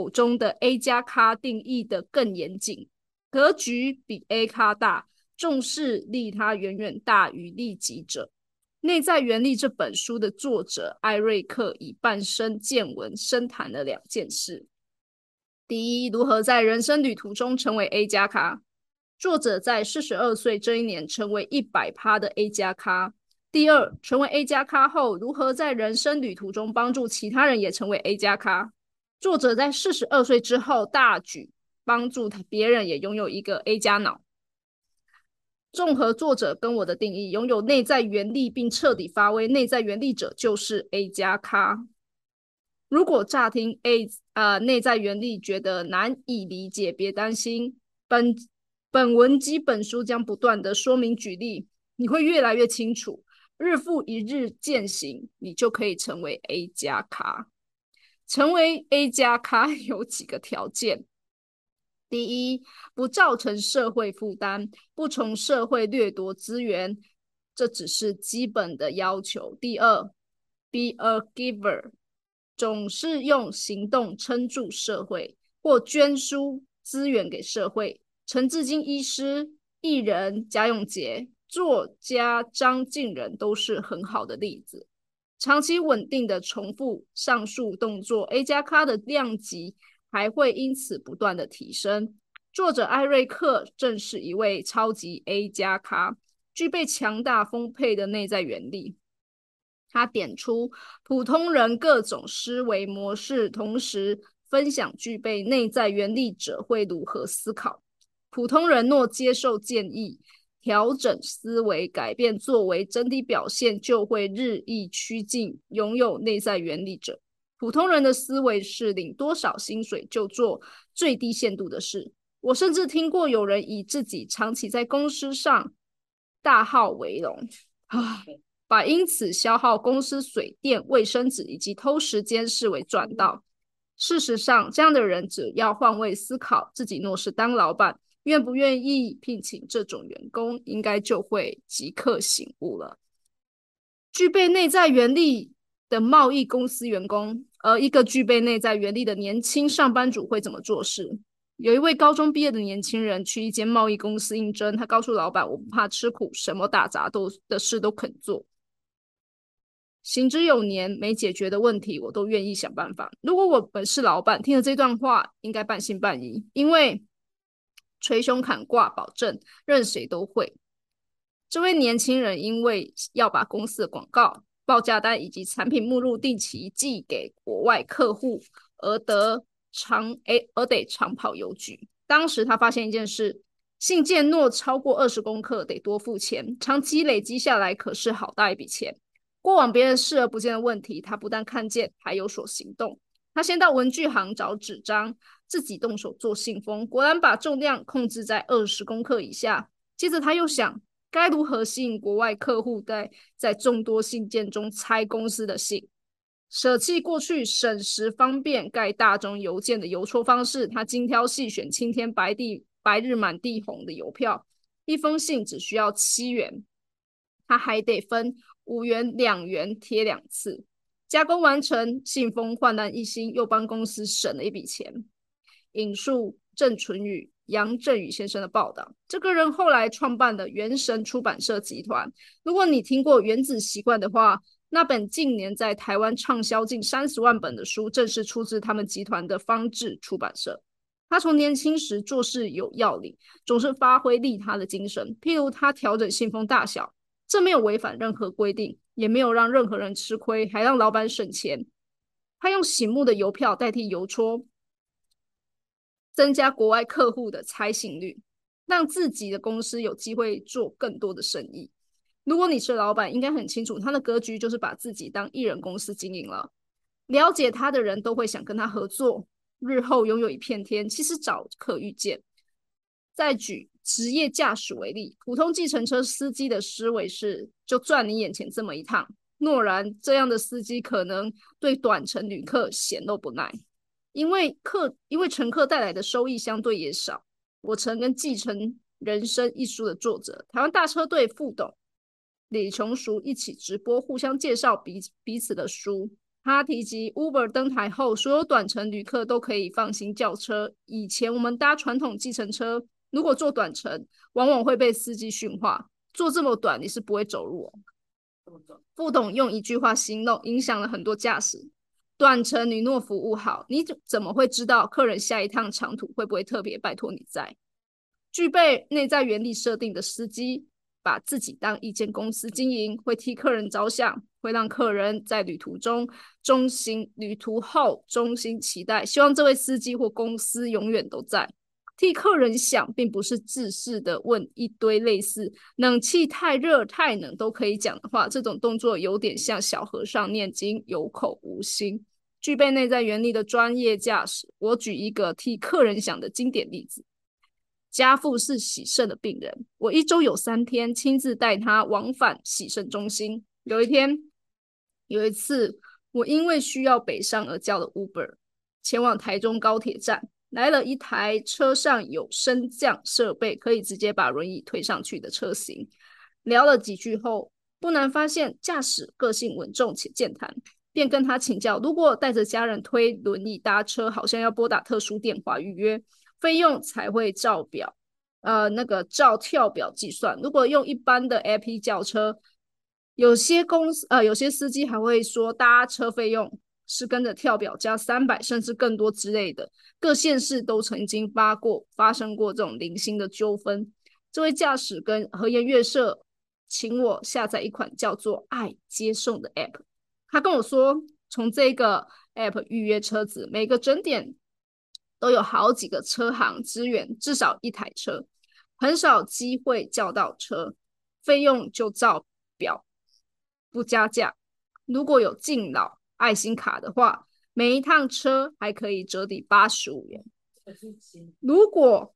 口中的 A 加咖定义的更严谨，格局比 A 咖大，重视利他远远大于利己者。内在原力这本书的作者艾瑞克以半生见闻深谈了两件事：第一，如何在人生旅途中成为 A 加咖。作者在四十二岁这一年成为一百趴的 A 加咖。第二，成为 A 加咖后，如何在人生旅途中帮助其他人也成为 A 加咖。作者在四十二岁之后大举帮助他别人也拥有一个 A 加脑。综合作者跟我的定义，拥有内在原力并彻底发威内在原力者就是 A 加咖。如果乍听 A 啊内在原力觉得难以理解，别担心，本。本文及本书将不断的说明举例，你会越来越清楚。日复一日践行，你就可以成为 A 加咖。成为 A 加咖 有几个条件：第一，不造成社会负担，不从社会掠夺资源，这只是基本的要求。第二，Be a giver，总是用行动撑住社会，或捐书资源给社会。陈志金医师、艺人贾永杰、作家张敬仁都是很好的例子。长期稳定的重复上述动作，A 加咖的量级还会因此不断的提升。作者艾瑞克正是一位超级 A 加咖，具备强大丰沛的内在原力。他点出普通人各种思维模式，同时分享具备内在原力者会如何思考。普通人若接受建议，调整思维，改变作为，整体表现就会日益趋近拥有内在原理者。普通人的思维是领多少薪水就做最低限度的事。我甚至听过有人以自己长期在公司上大号为荣，啊，把因此消耗公司水电、卫生纸以及偷时间视为赚到。事实上，这样的人只要换位思考，自己若是当老板。愿不愿意聘请这种员工，应该就会即刻醒悟了。具备内在原力的贸易公司员工，而一个具备内在原力的年轻上班族会怎么做事？有一位高中毕业的年轻人去一间贸易公司应征，他告诉老板：“我不怕吃苦，什么打杂都的事都肯做。行之有年，没解决的问题我都愿意想办法。”如果我本是老板，听了这段话，应该半信半疑，因为。捶胸砍挂，保证任谁都会。这位年轻人因为要把公司的广告、报价单以及产品目录定期寄给国外客户，而得长哎而得长跑邮局。当时他发现一件事：信件若超过二十公克，得多付钱。长期累积下来，可是好大一笔钱。过往别人视而不见的问题，他不但看见，还有所行动。他先到文具行找纸张。自己动手做信封，果然把重量控制在二十公克以下。接着他又想，该如何吸引国外客户在在众多信件中拆公司的信，舍弃过去省时方便盖大众邮件的邮戳方式。他精挑细选青天白地白日满地红的邮票，一封信只需要七元，他还得分五元、两元贴两次，加工完成信封焕然一新，又帮公司省了一笔钱。引述郑淳宇、杨振宇先生的报道，这个人后来创办了元神出版社集团。如果你听过《原子习惯》的话，那本近年在台湾畅销近三十万本的书，正是出自他们集团的方志出版社。他从年轻时做事有要领，总是发挥利他的精神。譬如他调整信封大小，这没有违反任何规定，也没有让任何人吃亏，还让老板省钱。他用醒目的邮票代替邮戳。增加国外客户的拆信率，让自己的公司有机会做更多的生意。如果你是老板，应该很清楚他的格局就是把自己当艺人公司经营了。了解他的人都会想跟他合作，日后拥有一片天，其实早可预见。再举职业驾驶为例，普通计程车司机的思维是就赚你眼前这么一趟。诺然这样的司机可能对短程旅客显露不耐。因为客，因为乘客带来的收益相对也少。我曾跟《继承人生》一书的作者、台湾大车队副董李琼淑一起直播，互相介绍彼彼此的书。他提及 Uber 登台后，所有短程旅客都可以放心叫车。以前我们搭传统计程车，如果坐短程，往往会被司机训话：坐这么短，你是不会走路哦。不懂用一句话形容，影响了很多驾驶。短程你若服务好，你怎怎么会知道客人下一趟长途会不会特别拜托你在？具备内在原理设定的司机。把自己当一间公司经营，会替客人着想，会让客人在旅途中衷心，旅途后衷心期待，希望这位司机或公司永远都在。替客人想，并不是自私的问一堆类似冷气太热、太冷都可以讲的话。这种动作有点像小和尚念经，有口无心。具备内在原理的专业驾驶，我举一个替客人想的经典例子。家父是喜肾的病人，我一周有三天亲自带他往返喜肾中心。有一天，有一次，我因为需要北上而叫了 Uber，前往台中高铁站。来了一台车上有升降设备，可以直接把轮椅推上去的车型。聊了几句后，不难发现驾驶个性稳重且健谈，便跟他请教：如果带着家人推轮椅搭车，好像要拨打特殊电话预约。费用才会照表，呃，那个照跳表计算。如果用一般的 A P 叫车，有些公司呃，有些司机还会说搭车费用是跟着跳表加三百甚至更多之类的。各县市都曾经发过发生过这种零星的纠纷。这位驾驶跟和颜悦色，请我下载一款叫做“爱接送”的 App。他跟我说，从这个 App 预约车子，每个整点。都有好几个车行支援，至少一台车，很少机会叫到车，费用就照表不加价。如果有敬老爱心卡的话，每一趟车还可以折抵八十五元。如果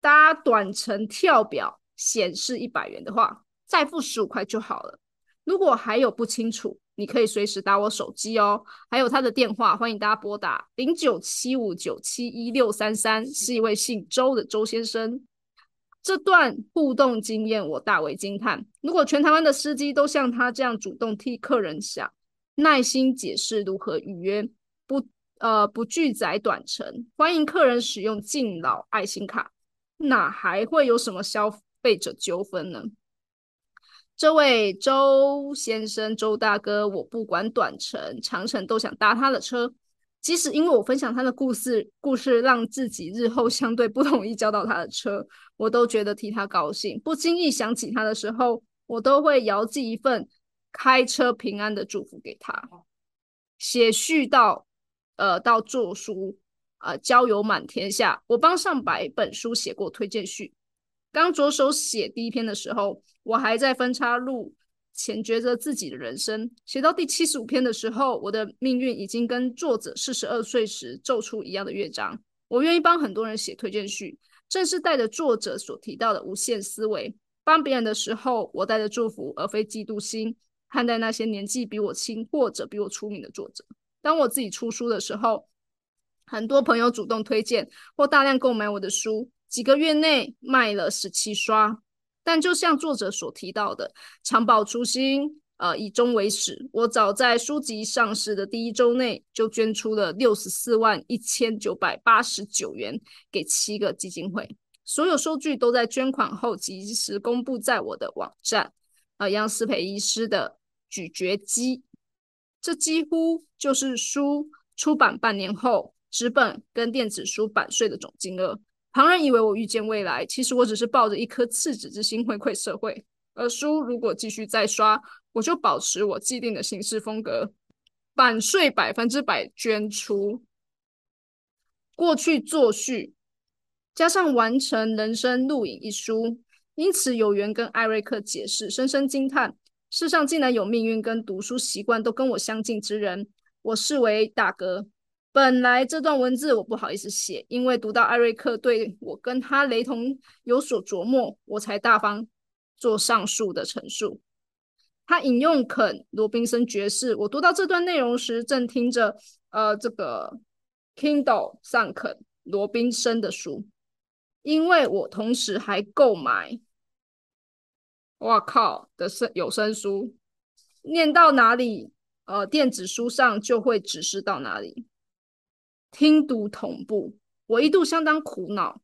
搭短程跳表显示一百元的话，再付十五块就好了。如果还有不清楚，你可以随时打我手机哦，还有他的电话，欢迎大家拨打零九七五九七一六三三，是一位姓周的周先生。这段互动经验我大为惊叹。如果全台湾的司机都像他这样主动替客人想，耐心解释如何预约，不呃不拒载短程，欢迎客人使用敬老爱心卡，哪还会有什么消费者纠纷呢？这位周先生、周大哥，我不管短程、长程都想搭他的车，即使因为我分享他的故事，故事让自己日后相对不容易交到他的车，我都觉得替他高兴。不经意想起他的时候，我都会遥寄一份开车平安的祝福给他。写序到，呃，到作书，呃，交友满天下。我帮上百本书写过推荐序。刚着手写第一篇的时候，我还在分叉路前抉择自己的人生。写到第七十五篇的时候，我的命运已经跟作者四十二岁时奏出一样的乐章。我愿意帮很多人写推荐序，正是带着作者所提到的无限思维。帮别人的时候，我带着祝福而非嫉妒心，看待那些年纪比我轻或者比我出名的作者。当我自己出书的时候，很多朋友主动推荐或大量购买我的书。几个月内卖了十七刷，但就像作者所提到的，常保初心，呃，以终为始。我早在书籍上市的第一周内就捐出了六十四万一千九百八十九元给七个基金会，所有收据都在捐款后及时公布在我的网站，呃，杨思培医师的咀嚼机，这几乎就是书出版半年后纸本跟电子书版税的总金额。旁人以为我预见未来，其实我只是抱着一颗赤子之心回馈社会。而书如果继续再刷，我就保持我既定的行事风格，版税百分之百捐出。过去作序，加上完成人生录影一书，因此有缘跟艾瑞克解释，深深惊叹：世上竟然有命运跟读书习惯都跟我相近之人，我视为大哥。本来这段文字我不好意思写，因为读到艾瑞克对我跟他雷同有所琢磨，我才大方做上述的陈述。他引用肯罗宾森爵士，我读到这段内容时，正听着呃这个 Kindle 上肯罗宾森的书，因为我同时还购买，哇靠的声有声书，念到哪里？呃电子书上就会指示到哪里。听读同步，我一度相当苦恼。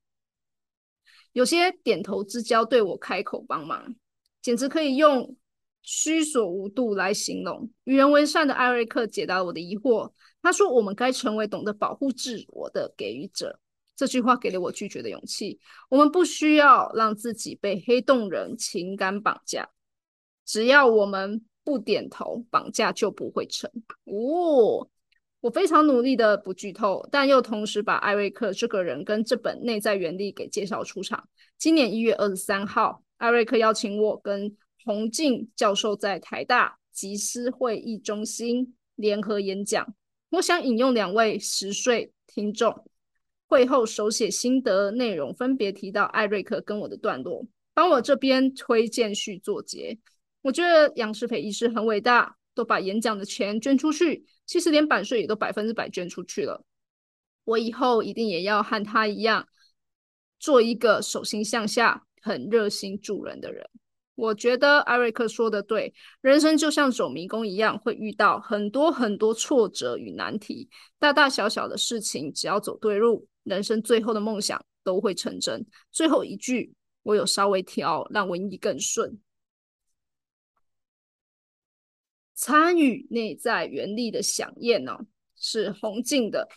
有些点头之交对我开口帮忙，简直可以用虚所无度来形容。与人为善的艾瑞克解答了我的疑惑。他说：“我们该成为懂得保护自我的给予者。”这句话给了我拒绝的勇气。我们不需要让自己被黑洞人情感绑架，只要我们不点头，绑架就不会成。哦。我非常努力的不剧透，但又同时把艾瑞克这个人跟这本内在原力给介绍出场。今年一月二十三号，艾瑞克邀请我跟洪静教授在台大集思会议中心联合演讲。我想引用两位十岁听众会后手写心得内容，分别提到艾瑞克跟我的段落，帮我这边推荐序作结。我觉得杨世培医师很伟大，都把演讲的钱捐出去。其实连版税也都百分之百捐出去了。我以后一定也要和他一样，做一个手心向下、很热心助人的人。我觉得艾瑞克说的对，人生就像走迷宫一样，会遇到很多很多挫折与难题，大大小小的事情，只要走对路，人生最后的梦想都会成真。最后一句，我有稍微调，让文艺更顺。参与内在原力的响宴呢，是洪静的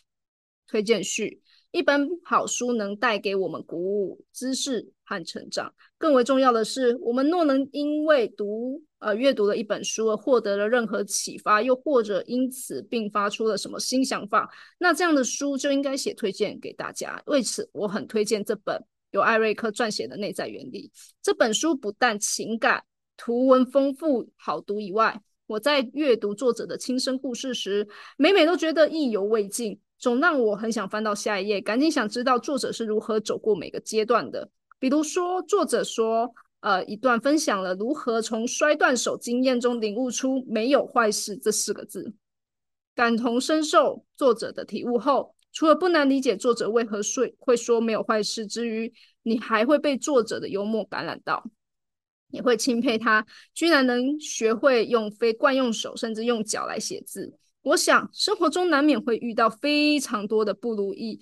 推荐序。一本好书能带给我们鼓舞、知识和成长。更为重要的是，我们若能因为读呃阅读了一本书而获得了任何启发，又或者因此并发出了什么新想法，那这样的书就应该写推荐给大家。为此，我很推荐这本由艾瑞克撰写的《内在原理》。这本书不但情感图文丰富、好读以外，我在阅读作者的亲身故事时，每每都觉得意犹未尽，总让我很想翻到下一页，赶紧想知道作者是如何走过每个阶段的。比如说，作者说，呃，一段分享了如何从摔断手经验中领悟出“没有坏事”这四个字，感同身受作者的体悟后，除了不难理解作者为何说会说“没有坏事”之余，你还会被作者的幽默感染到。也会钦佩他，居然能学会用非惯用手，甚至用脚来写字。我想，生活中难免会遇到非常多的不如意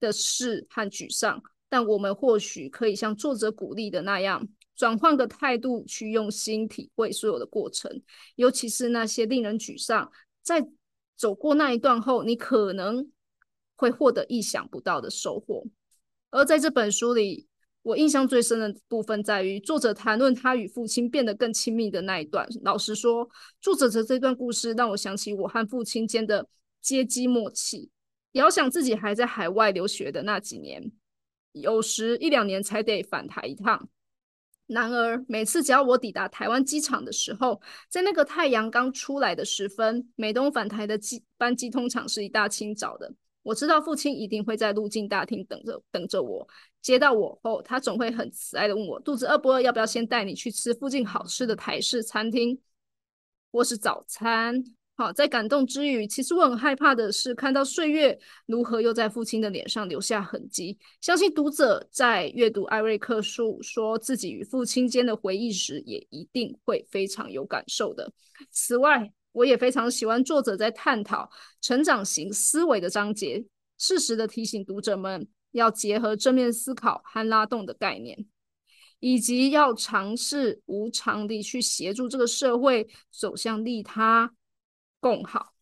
的事和沮丧，但我们或许可以像作者鼓励的那样，转换个态度，去用心体会所有的过程，尤其是那些令人沮丧，在走过那一段后，你可能会获得意想不到的收获。而在这本书里。我印象最深的部分在于作者谈论他与父亲变得更亲密的那一段。老实说，作者的这段故事让我想起我和父亲间的接机默契。遥想自己还在海外留学的那几年，有时一两年才得返台一趟。然而，每次只要我抵达台湾机场的时候，在那个太阳刚出来的时分，美东返台的机班机通常是一大清早的。我知道父亲一定会在入境大厅等着等着我。接到我后，他总会很慈爱的问我肚子饿不饿，要不要先带你去吃附近好吃的台式餐厅或是早餐。好，在感动之余，其实我很害怕的是看到岁月如何又在父亲的脸上留下痕迹。相信读者在阅读艾瑞克述说自己与父亲间的回忆时，也一定会非常有感受的。此外，我也非常喜欢作者在探讨成长型思维的章节，适时的提醒读者们要结合正面思考和拉动的概念，以及要尝试无偿地去协助这个社会走向利他共好。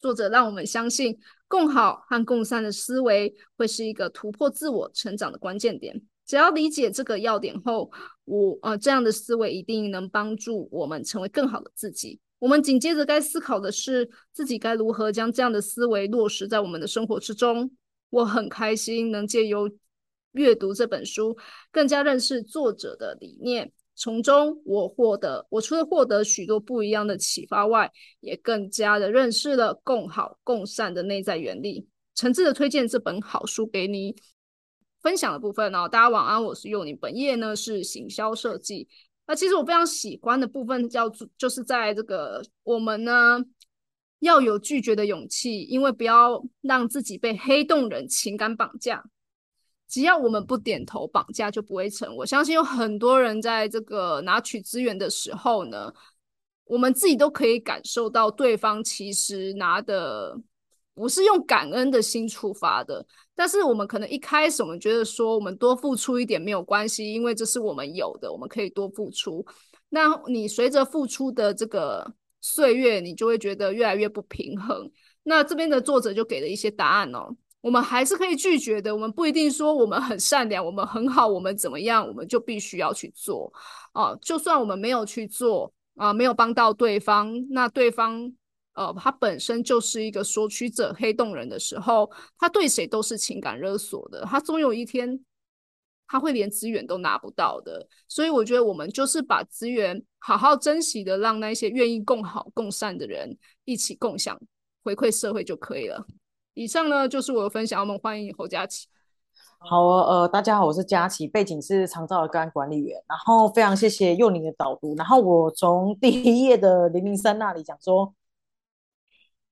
作者让我们相信，共好和共善的思维会是一个突破自我成长的关键点。只要理解这个要点后，我呃这样的思维一定能帮助我们成为更好的自己。我们紧接着该思考的是，自己该如何将这样的思维落实在我们的生活之中。我很开心能借由阅读这本书，更加认识作者的理念。从中，我获得我除了获得许多不一样的启发外，也更加的认识了共好共善的内在原理。诚挚的推荐这本好书给你。分享的部分呢，大家晚安，我是佑宁，本页呢是行销设计。那其实我非常喜欢的部分叫做，就是在这个我们呢要有拒绝的勇气，因为不要让自己被黑洞人情感绑架。只要我们不点头，绑架就不会成。我相信有很多人在这个拿取资源的时候呢，我们自己都可以感受到对方其实拿的不是用感恩的心出发的，但是我们可能一开始我们觉得说我们多付出一点没有关系，因为这是我们有的，我们可以多付出。那你随着付出的这个岁月，你就会觉得越来越不平衡。那这边的作者就给了一些答案哦。我们还是可以拒绝的，我们不一定说我们很善良，我们很好，我们怎么样，我们就必须要去做哦。就算我们没有去做啊，没有帮到对方，那对方呃，他本身就是一个索取者、黑洞人的时候，他对谁都是情感勒索的，他总有一天他会连资源都拿不到的。所以我觉得我们就是把资源好好珍惜的，让那些愿意共好共善的人一起共享回馈社会就可以了。以上呢就是我的分享，我们欢迎侯佳琪。好，呃，大家好，我是佳琪，背景是长照的个案管理员，然后非常谢谢幼宁的导读，然后我从第一页的零零三那里讲说，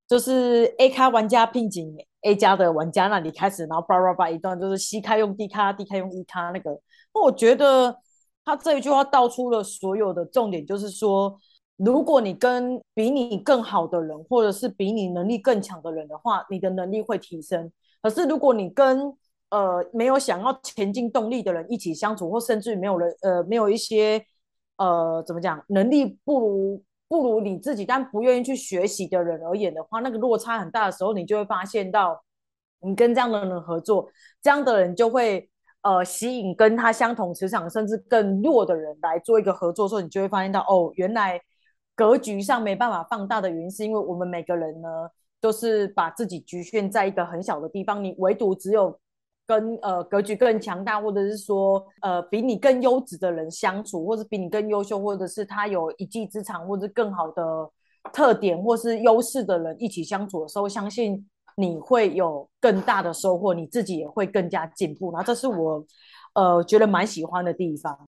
就是 A 咖玩家聘请 A 加的玩家那里开始，然后叭叭叭一段就是 C 咖用 D 咖，D 咖用 E 咖那个，那我觉得他这一句话道出了所有的重点，就是说。如果你跟比你更好的人，或者是比你能力更强的人的话，你的能力会提升。可是如果你跟呃没有想要前进动力的人一起相处，或甚至于没有人呃没有一些呃怎么讲能力不如不如你自己，但不愿意去学习的人而言的话，那个落差很大的时候，你就会发现到你跟这样的人合作，这样的人就会呃吸引跟他相同磁场甚至更弱的人来做一个合作的时候，你就会发现到哦原来。格局上没办法放大的原因，是因为我们每个人呢，都是把自己局限在一个很小的地方。你唯独只有跟呃格局更强大，或者是说呃比你更优质的人相处，或者比你更优秀，或者是他有一技之长，或者更好的特点或是优势的人一起相处的时候，相信你会有更大的收获，你自己也会更加进步。然后这是我呃觉得蛮喜欢的地方。